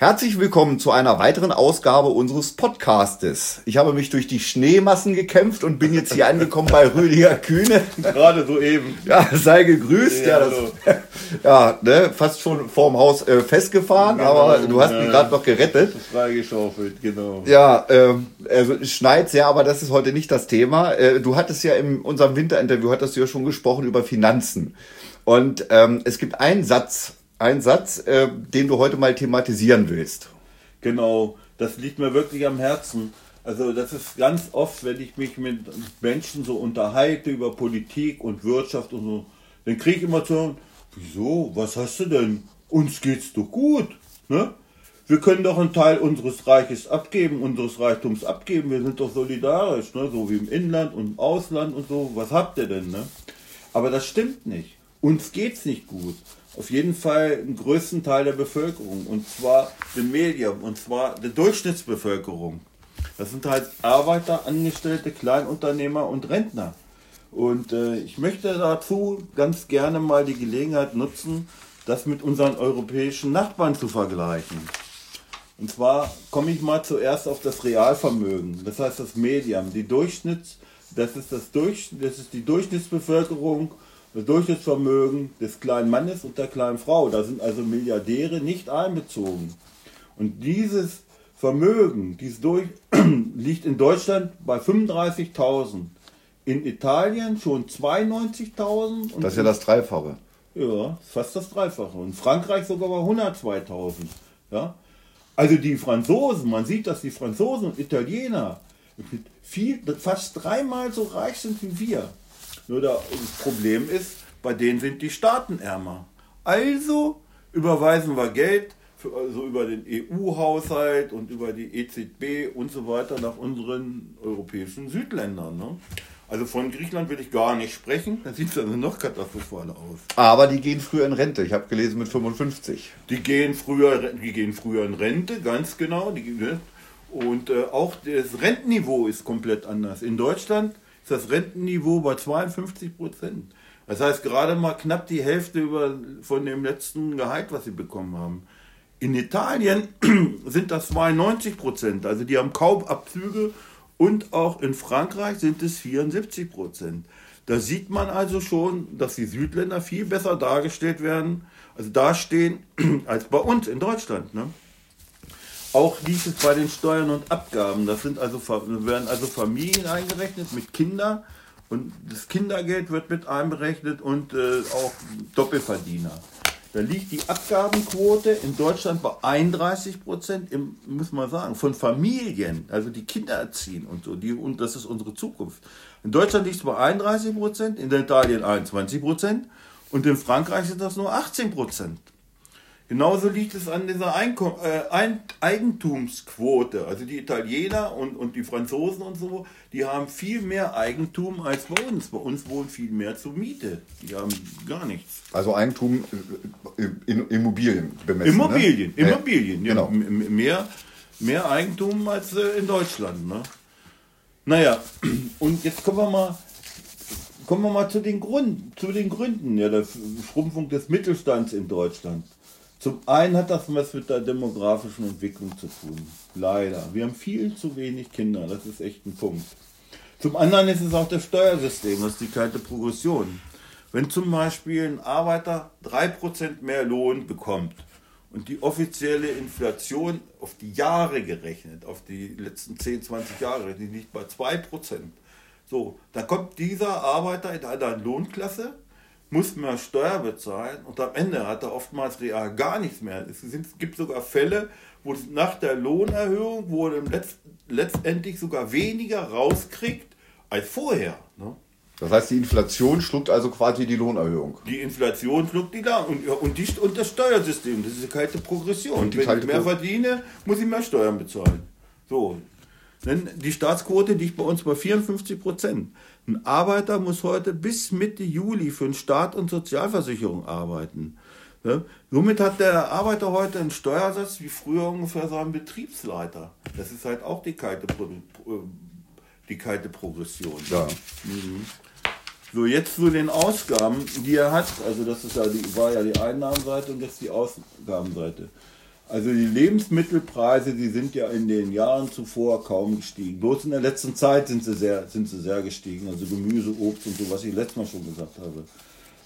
Herzlich willkommen zu einer weiteren Ausgabe unseres Podcastes. Ich habe mich durch die Schneemassen gekämpft und bin jetzt hier angekommen bei Rüdiger Kühne. Gerade so eben. Ja, sei gegrüßt. Ja, Ja, das, ja ne, fast schon vorm Haus äh, festgefahren, aber du hast mich gerade noch gerettet. Freigeschaufelt, genau. Ja, ähm, also es schneit sehr, aber das ist heute nicht das Thema. Äh, du hattest ja in unserem Winterinterview, hattest du ja schon gesprochen über Finanzen. Und ähm, es gibt einen Satz, einen Satz, äh, den du heute mal thematisieren willst. Genau, das liegt mir wirklich am Herzen. Also das ist ganz oft, wenn ich mich mit Menschen so unterhalte über Politik und Wirtschaft und so, dann kriege ich immer zu hören, wieso, was hast du denn? Uns geht's doch gut. Ne? Wir können doch einen Teil unseres Reiches abgeben, unseres Reichtums abgeben. Wir sind doch solidarisch, ne? so wie im Inland und im Ausland und so. Was habt ihr denn? Ne? Aber das stimmt nicht. Uns geht's nicht gut. Auf jeden Fall den größten Teil der Bevölkerung. Und zwar den Medium. Und zwar der Durchschnittsbevölkerung. Das sind halt Arbeiter, Angestellte, Kleinunternehmer und Rentner. Und äh, ich möchte dazu ganz gerne mal die Gelegenheit nutzen, das mit unseren europäischen Nachbarn zu vergleichen. Und zwar komme ich mal zuerst auf das Realvermögen, das heißt das Medium, die Durchschnitts, das ist das Durch, das ist die Durchschnittsbevölkerung, das Durchschnittsvermögen des kleinen Mannes und der kleinen Frau. Da sind also Milliardäre nicht einbezogen. Und dieses Vermögen, dieses durch, liegt in Deutschland bei 35.000. In Italien schon 92.000. und Das ist ja das Dreifache. ja, fast das Dreifache. Und Frankreich sogar bei 102.000. Ja? Also die Franzosen, man sieht, dass die Franzosen und Italiener viel, fast dreimal so reich sind wie wir. Nur das Problem ist, bei denen sind die Staaten ärmer. Also überweisen wir Geld für, also über den EU-Haushalt und über die EZB und so weiter nach unseren europäischen Südländern. Ne? Also von Griechenland will ich gar nicht sprechen, da sieht es also noch katastrophaler aus. Aber die gehen früher in Rente. Ich habe gelesen mit 55. Die gehen früher, die gehen früher in Rente, ganz genau. Die, ne? und äh, auch das Rentenniveau ist komplett anders. In Deutschland ist das Rentenniveau bei 52 Prozent. Das heißt gerade mal knapp die Hälfte über, von dem letzten Gehalt, was sie bekommen haben. In Italien sind das 92 Prozent, also die haben kaum Abzüge und auch in Frankreich sind es 74 Prozent. Da sieht man also schon, dass die Südländer viel besser dargestellt werden, also dastehen, als bei uns in Deutschland. Ne? Auch liegt es bei den Steuern und Abgaben. Das sind also, werden also Familien eingerechnet mit Kindern und das Kindergeld wird mit einberechnet und äh, auch Doppelverdiener. Da liegt die Abgabenquote in Deutschland bei 31 Prozent, muss man sagen, von Familien, also die Kinder erziehen und so, die, und das ist unsere Zukunft. In Deutschland liegt es bei 31 Prozent, in Italien 21 Prozent und in Frankreich sind das nur 18 Prozent. Genauso liegt es an dieser Einkom äh, Eigentumsquote. Also die Italiener und, und die Franzosen und so, die haben viel mehr Eigentum als bei uns. Bei uns wohnen viel mehr zur Miete. Die haben gar nichts. Also Eigentum äh, in Immobilien bemessen. Immobilien, ne? Immobilien, ja. Genau. Mehr, mehr Eigentum als äh, in Deutschland. Ne? Naja, und jetzt kommen wir mal, kommen wir mal zu den Gründen, zu den Gründen ja, der Schrumpfung des Mittelstands in Deutschland. Zum einen hat das was mit der demografischen Entwicklung zu tun. Leider. Wir haben viel zu wenig Kinder. Das ist echt ein Punkt. Zum anderen ist es auch das Steuersystem, das ist die kalte Progression. Wenn zum Beispiel ein Arbeiter 3% mehr Lohn bekommt und die offizielle Inflation auf die Jahre gerechnet, auf die letzten 10, 20 Jahre, die liegt bei 2%. So, da kommt dieser Arbeiter in einer Lohnklasse, muss mehr Steuer bezahlen und am Ende hat er oftmals real gar nichts mehr. Es gibt sogar Fälle, wo es nach der Lohnerhöhung, wo er letzt, letztendlich sogar weniger rauskriegt als vorher. Ne? Das heißt, die Inflation schluckt also quasi die Lohnerhöhung. Die Inflation schluckt die da und, und, die, und das Steuersystem, das ist eine kalte Progression. Und Wenn ich mehr verdiene, muss ich mehr Steuern bezahlen. So. Denn die Staatsquote liegt bei uns bei 54 Prozent. Ein Arbeiter muss heute bis Mitte Juli für den Staat und Sozialversicherung arbeiten. Ja? Somit hat der Arbeiter heute einen Steuersatz wie früher ungefähr sein Betriebsleiter. Das ist halt auch die kalte, die kalte Progression. Ja. So, jetzt zu den Ausgaben, die er hat. Also das ist ja die, war ja die Einnahmenseite und jetzt die Ausgabenseite. Also die Lebensmittelpreise, die sind ja in den Jahren zuvor kaum gestiegen. Bloß in der letzten Zeit sind sie sehr, sind sie sehr gestiegen. Also Gemüse, Obst und so, was ich letztes Mal schon gesagt habe.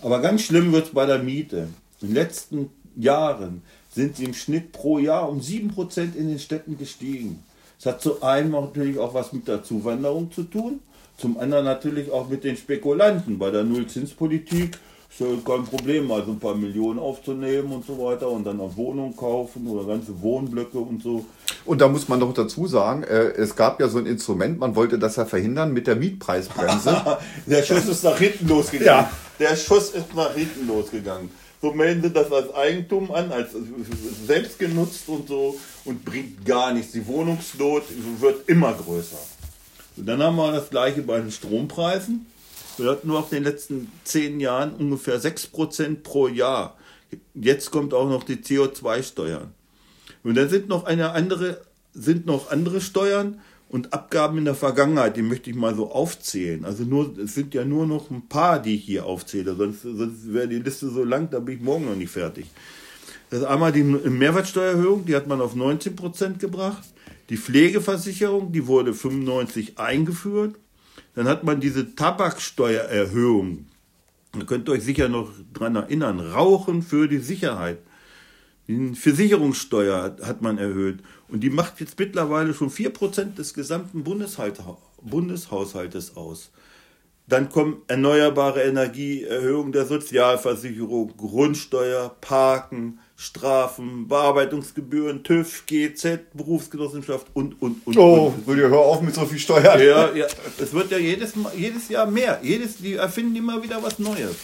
Aber ganz schlimm wird es bei der Miete. In den letzten Jahren sind sie im Schnitt pro Jahr um 7% in den Städten gestiegen. Das hat zu einem natürlich auch was mit der Zuwanderung zu tun, zum anderen natürlich auch mit den Spekulanten. Bei der Nullzinspolitik ist ja kein Problem, mal so ein paar Millionen aufzunehmen und so weiter und dann auch Wohnungen kaufen oder ganze Wohnblöcke und so. Und da muss man noch dazu sagen, äh, es gab ja so ein Instrument, man wollte das ja verhindern mit der Mietpreisbremse. der Schuss ist nach hinten losgegangen. Ja. Der Schuss ist nach hinten losgegangen. So melden sie das als Eigentum an, als selbst genutzt und so und bringt gar nichts. Die Wohnungsnot wird immer größer. Und dann haben wir das gleiche bei den Strompreisen. Wir hatten nur auf den letzten zehn Jahren ungefähr 6% pro Jahr. Jetzt kommt auch noch die CO2-Steuern. Und dann sind noch eine andere, sind noch andere Steuern und Abgaben in der Vergangenheit, die möchte ich mal so aufzählen. Also nur, es sind ja nur noch ein paar, die ich hier aufzähle, sonst, sonst wäre die Liste so lang, da bin ich morgen noch nicht fertig. Das ist einmal die Mehrwertsteuererhöhung, die hat man auf 19 Prozent gebracht. Die Pflegeversicherung, die wurde 95 eingeführt. Dann hat man diese Tabaksteuererhöhung. Da könnt ihr euch sicher noch dran erinnern. Rauchen für die Sicherheit. Die Versicherungssteuer hat man erhöht. Und die macht jetzt mittlerweile schon 4% des gesamten Bundeshaushaltes aus. Dann kommen erneuerbare Energieerhöhung der Sozialversicherung, Grundsteuer, Parken, Strafen, Bearbeitungsgebühren, TÜV, GZ, Berufsgenossenschaft und, und, und. Oh, und. hör auf mit so viel Steuern. Ja, ja. Es wird ja jedes, jedes Jahr mehr. Jedes, die erfinden immer wieder was Neues.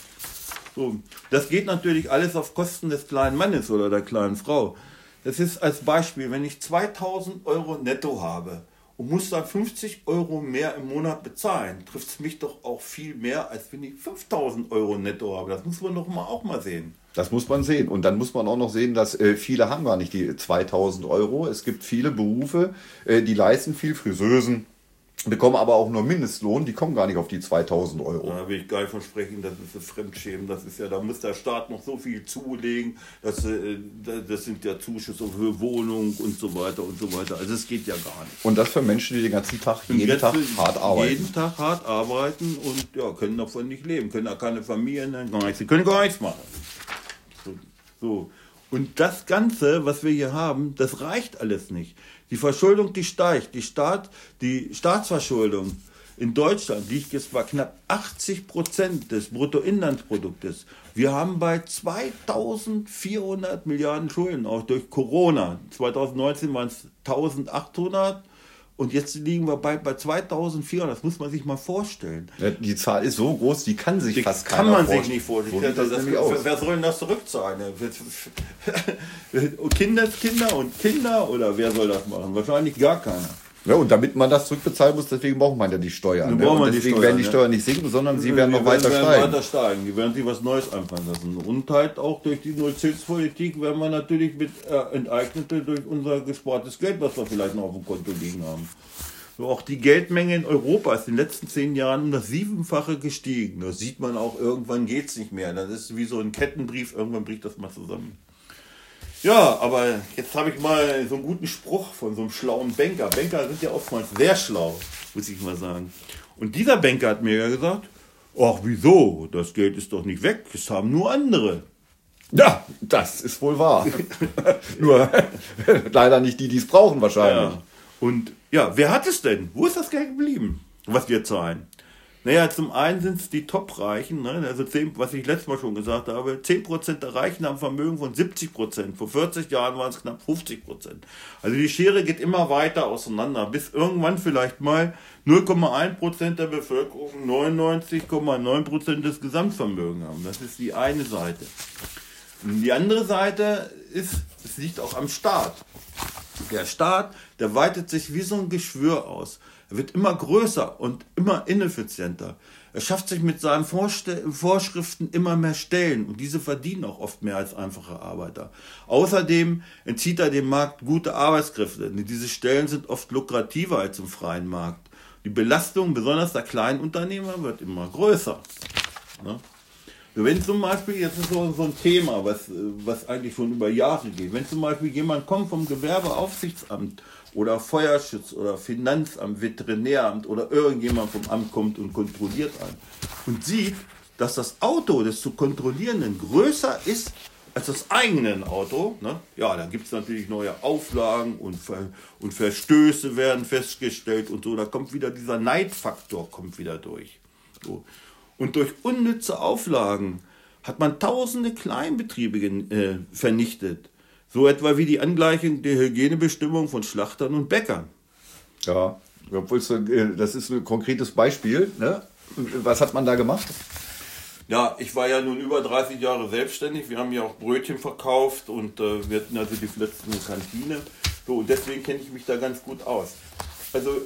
So. Das geht natürlich alles auf Kosten des kleinen Mannes oder der kleinen Frau. Das ist als Beispiel, wenn ich 2000 Euro netto habe und muss dann 50 Euro mehr im Monat bezahlen, trifft es mich doch auch viel mehr, als wenn ich 5000 Euro netto habe. Das muss man doch mal auch mal sehen. Das muss man sehen. Und dann muss man auch noch sehen, dass äh, viele haben gar nicht die 2000 Euro. Es gibt viele Berufe, äh, die leisten viel, Friseusen, bekommen aber auch nur Mindestlohn, die kommen gar nicht auf die 2000 Euro. Da will ich gar nicht versprechen, das ist das Fremdschämen, das ist ja, da muss der Staat noch so viel zulegen, das, äh, das sind ja Zuschüsse für Wohnung und so weiter und so weiter, also es geht ja gar nicht. Und das für Menschen, die den ganzen Tag, jeden Tag hart arbeiten. Jeden Tag hart arbeiten und ja, können davon nicht leben, können da keine Familien, gar nichts, sie können gar nichts machen. So. Und das Ganze, was wir hier haben, das reicht alles nicht. Die Verschuldung, die steigt. Die, Staat, die Staatsverschuldung in Deutschland liegt jetzt bei knapp 80 Prozent des Bruttoinlandsproduktes. Wir haben bei 2400 Milliarden Schulden, auch durch Corona. 2019 waren es 1800 und jetzt liegen wir bei, bei 2400, das muss man sich mal vorstellen. Ja, die Zahl ist so groß, die kann sich die fast kann keiner vorstellen. Kann man sich nicht vorstellen. Das, das, das, wer soll denn das zurückzahlen? Kinder, Kinder und Kinder oder wer soll das machen? Wahrscheinlich gar keiner. Ja, und damit man das zurückbezahlen muss, deswegen braucht man ja die Steuern. Ne? Und deswegen Steuern, werden die Steuern nicht sinken, sondern sie werden noch weiter werden steigen. weiter steigen. Die werden sich was Neues anfangen lassen. Und halt auch durch die Nullzinspolitik werden wir natürlich mit äh, Enteignete durch unser gespartes Geld, was wir vielleicht noch auf dem Konto liegen haben. So auch die Geldmenge in Europa ist in den letzten zehn Jahren um das Siebenfache gestiegen. Das sieht man auch, irgendwann geht es nicht mehr. Das ist wie so ein Kettenbrief, irgendwann bricht das mal zusammen. Ja, aber jetzt habe ich mal so einen guten Spruch von so einem schlauen Banker. Banker sind ja oftmals sehr schlau, muss ich mal sagen. Und dieser Banker hat mir ja gesagt, ach wieso, das Geld ist doch nicht weg, es haben nur andere. Ja, das ist wohl wahr. nur leider nicht die, die es brauchen wahrscheinlich. Ja. Und ja, wer hat es denn? Wo ist das Geld geblieben, was wir zahlen? Naja, zum einen sind es die Top-Reichen, ne? also 10, was ich letztes Mal schon gesagt habe, 10% der Reichen haben Vermögen von 70%. Vor 40 Jahren waren es knapp 50%. Also die Schere geht immer weiter auseinander, bis irgendwann vielleicht mal 0,1% der Bevölkerung 99,9% des Gesamtvermögens haben. Das ist die eine Seite. Und die andere Seite ist, es liegt auch am Staat. Der Staat, der weitet sich wie so ein Geschwür aus. Er wird immer größer und immer ineffizienter. Er schafft sich mit seinen Vorste Vorschriften immer mehr Stellen und diese verdienen auch oft mehr als einfache Arbeiter. Außerdem entzieht er dem Markt gute Arbeitskräfte, denn diese Stellen sind oft lukrativer als im freien Markt. Die Belastung besonders der kleinen Unternehmer wird immer größer. Ne? Wenn zum Beispiel, jetzt ist so, ein Thema, was, was eigentlich schon über Jahre geht, wenn zum Beispiel jemand kommt vom Gewerbeaufsichtsamt oder Feuerschutz oder Finanzamt, Veterinäramt oder irgendjemand vom Amt kommt und kontrolliert einen und sieht, dass das Auto des zu kontrollierenden größer ist als das eigene Auto, ne? ja, dann gibt es natürlich neue Auflagen und, Ver und Verstöße werden festgestellt und so. Da kommt wieder dieser Neidfaktor kommt wieder durch. So. Und durch unnütze Auflagen hat man tausende Kleinbetriebe äh, vernichtet. So etwa wie die Angleichung der Hygienebestimmungen von Schlachtern und Bäckern. Ja, äh, das ist ein konkretes Beispiel. Ne? Was hat man da gemacht? Ja, ich war ja nun über 30 Jahre selbstständig. Wir haben ja auch Brötchen verkauft und äh, wir hatten also die letzten Kantine. So, und deswegen kenne ich mich da ganz gut aus. Also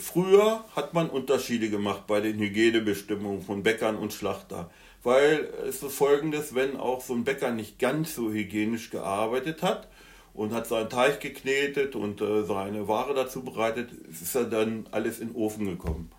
früher hat man Unterschiede gemacht bei den Hygienebestimmungen von Bäckern und Schlachter. Weil es ist folgendes, wenn auch so ein Bäcker nicht ganz so hygienisch gearbeitet hat und hat seinen Teig geknetet und äh, seine Ware dazu bereitet, ist er dann alles in den Ofen gekommen.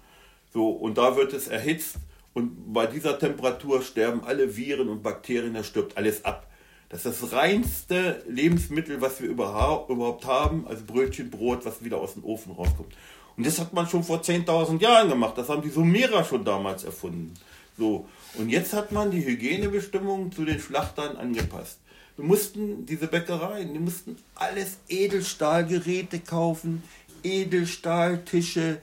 So, und da wird es erhitzt und bei dieser Temperatur sterben alle Viren und Bakterien, da stirbt alles ab. Das ist das reinste Lebensmittel, was wir überhaupt haben, also Brötchen, Brot, was wieder aus dem Ofen rauskommt. Und das hat man schon vor 10.000 Jahren gemacht. Das haben die Sumerer schon damals erfunden. So. Und jetzt hat man die Hygienebestimmungen zu den Schlachtern angepasst. Wir mussten diese Bäckereien, die mussten alles Edelstahlgeräte kaufen, Edelstahltische,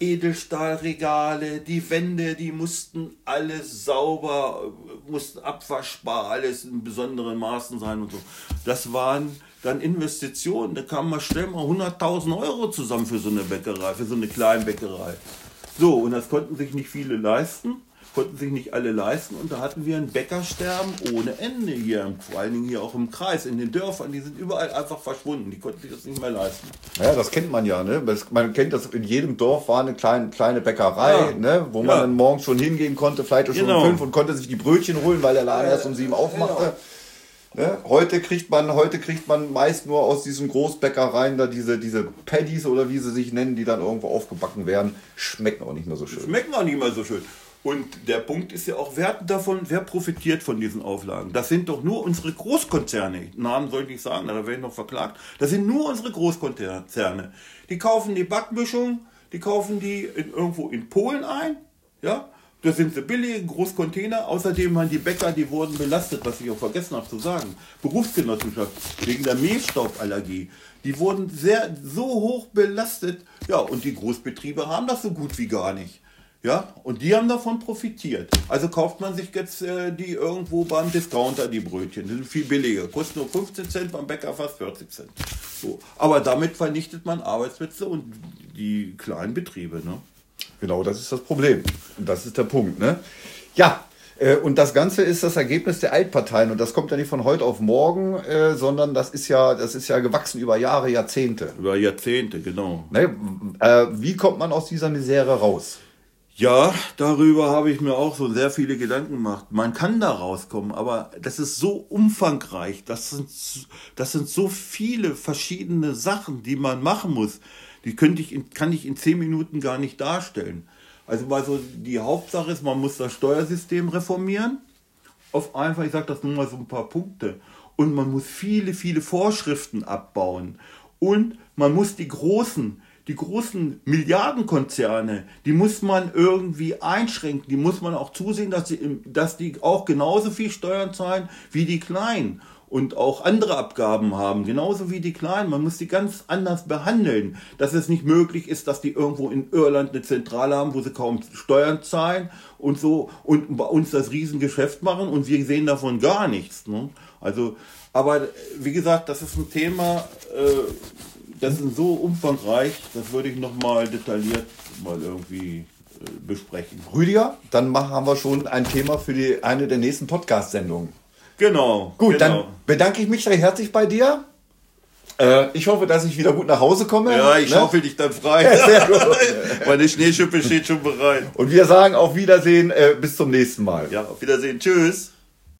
Edelstahlregale, die Wände, die mussten alles sauber, mussten abwaschbar, alles in besonderen Maßen sein und so. Das waren dann Investitionen, da kamen mal schnell mal 100.000 Euro zusammen für so eine Bäckerei, für so eine Kleinbäckerei. So, und das konnten sich nicht viele leisten konnten sich nicht alle leisten und da hatten wir ein Bäckersterben ohne Ende hier, vor allen Dingen hier auch im Kreis, in den Dörfern, die sind überall einfach verschwunden, die konnten sich das nicht mehr leisten. Ja, das kennt man ja, ne? Man kennt das, in jedem Dorf war eine kleine, kleine Bäckerei, ja. ne? wo man dann morgens schon hingehen konnte, vielleicht schon genau. um fünf und konnte sich die Brötchen holen, weil der Laden erst um sieben aufmachte. Genau. Ne? Heute kriegt man, heute kriegt man meist nur aus diesen Großbäckereien da diese, diese Paddies oder wie sie sich nennen, die dann irgendwo aufgebacken werden, schmecken auch nicht mehr so schön. Schmecken auch nicht mehr so schön. Und der Punkt ist ja auch, wer hat davon, wer profitiert von diesen Auflagen? Das sind doch nur unsere Großkonzerne. Namen soll ich nicht sagen, da werde ich noch verklagt. Das sind nur unsere Großkonzerne. Die kaufen die Backmischung, die kaufen die in, irgendwo in Polen ein, ja. Das sind so billige Großcontainer. Außerdem waren die Bäcker, die wurden belastet, was ich auch vergessen habe zu sagen. Berufsgenossenschaft, wegen der Mehlstauballergie. Die wurden sehr, so hoch belastet. Ja, und die Großbetriebe haben das so gut wie gar nicht. Ja, und die haben davon profitiert. Also kauft man sich jetzt äh, die irgendwo beim Discounter, die Brötchen. Die sind viel billiger. Kosten nur 15 Cent, beim Bäcker fast 40 Cent. So. Aber damit vernichtet man Arbeitsplätze und die kleinen Betriebe. Ne? Genau, das ist das Problem. Und das ist der Punkt. Ne? Ja, äh, und das Ganze ist das Ergebnis der Altparteien. Und das kommt ja nicht von heute auf morgen, äh, sondern das ist ja, das ist ja gewachsen über Jahre, Jahrzehnte. Über Jahrzehnte, genau. Ne? Äh, wie kommt man aus dieser Misere raus? Ja, darüber habe ich mir auch so sehr viele Gedanken gemacht. Man kann da rauskommen, aber das ist so umfangreich. Das sind, das sind so viele verschiedene Sachen, die man machen muss. Die könnte ich in, kann ich in zehn Minuten gar nicht darstellen. Also mal so die Hauptsache ist, man muss das Steuersystem reformieren. Auf einfach, ich sage das nur mal so ein paar Punkte. Und man muss viele, viele Vorschriften abbauen. Und man muss die großen, die großen Milliardenkonzerne, die muss man irgendwie einschränken. Die muss man auch zusehen, dass, sie, dass die auch genauso viel Steuern zahlen wie die Kleinen und auch andere Abgaben haben, genauso wie die Kleinen. Man muss die ganz anders behandeln, dass es nicht möglich ist, dass die irgendwo in Irland eine Zentrale haben, wo sie kaum Steuern zahlen und so und bei uns das Riesengeschäft machen und wir sehen davon gar nichts. Ne? Also, aber wie gesagt, das ist ein Thema, äh, das ist so umfangreich, das würde ich nochmal detailliert mal irgendwie äh, besprechen. Rüdiger, dann machen, haben wir schon ein Thema für die, eine der nächsten Podcast-Sendungen. Genau. Gut, genau. dann bedanke ich mich recht herzlich bei dir. Äh, ich hoffe, dass ich wieder gut nach Hause komme. Ja, ich ne? schaufel dich dann frei. Ja, sehr gut. Meine Schneeschippe steht schon bereit. Und wir sagen auf Wiedersehen, äh, bis zum nächsten Mal. Ja, auf Wiedersehen. Tschüss.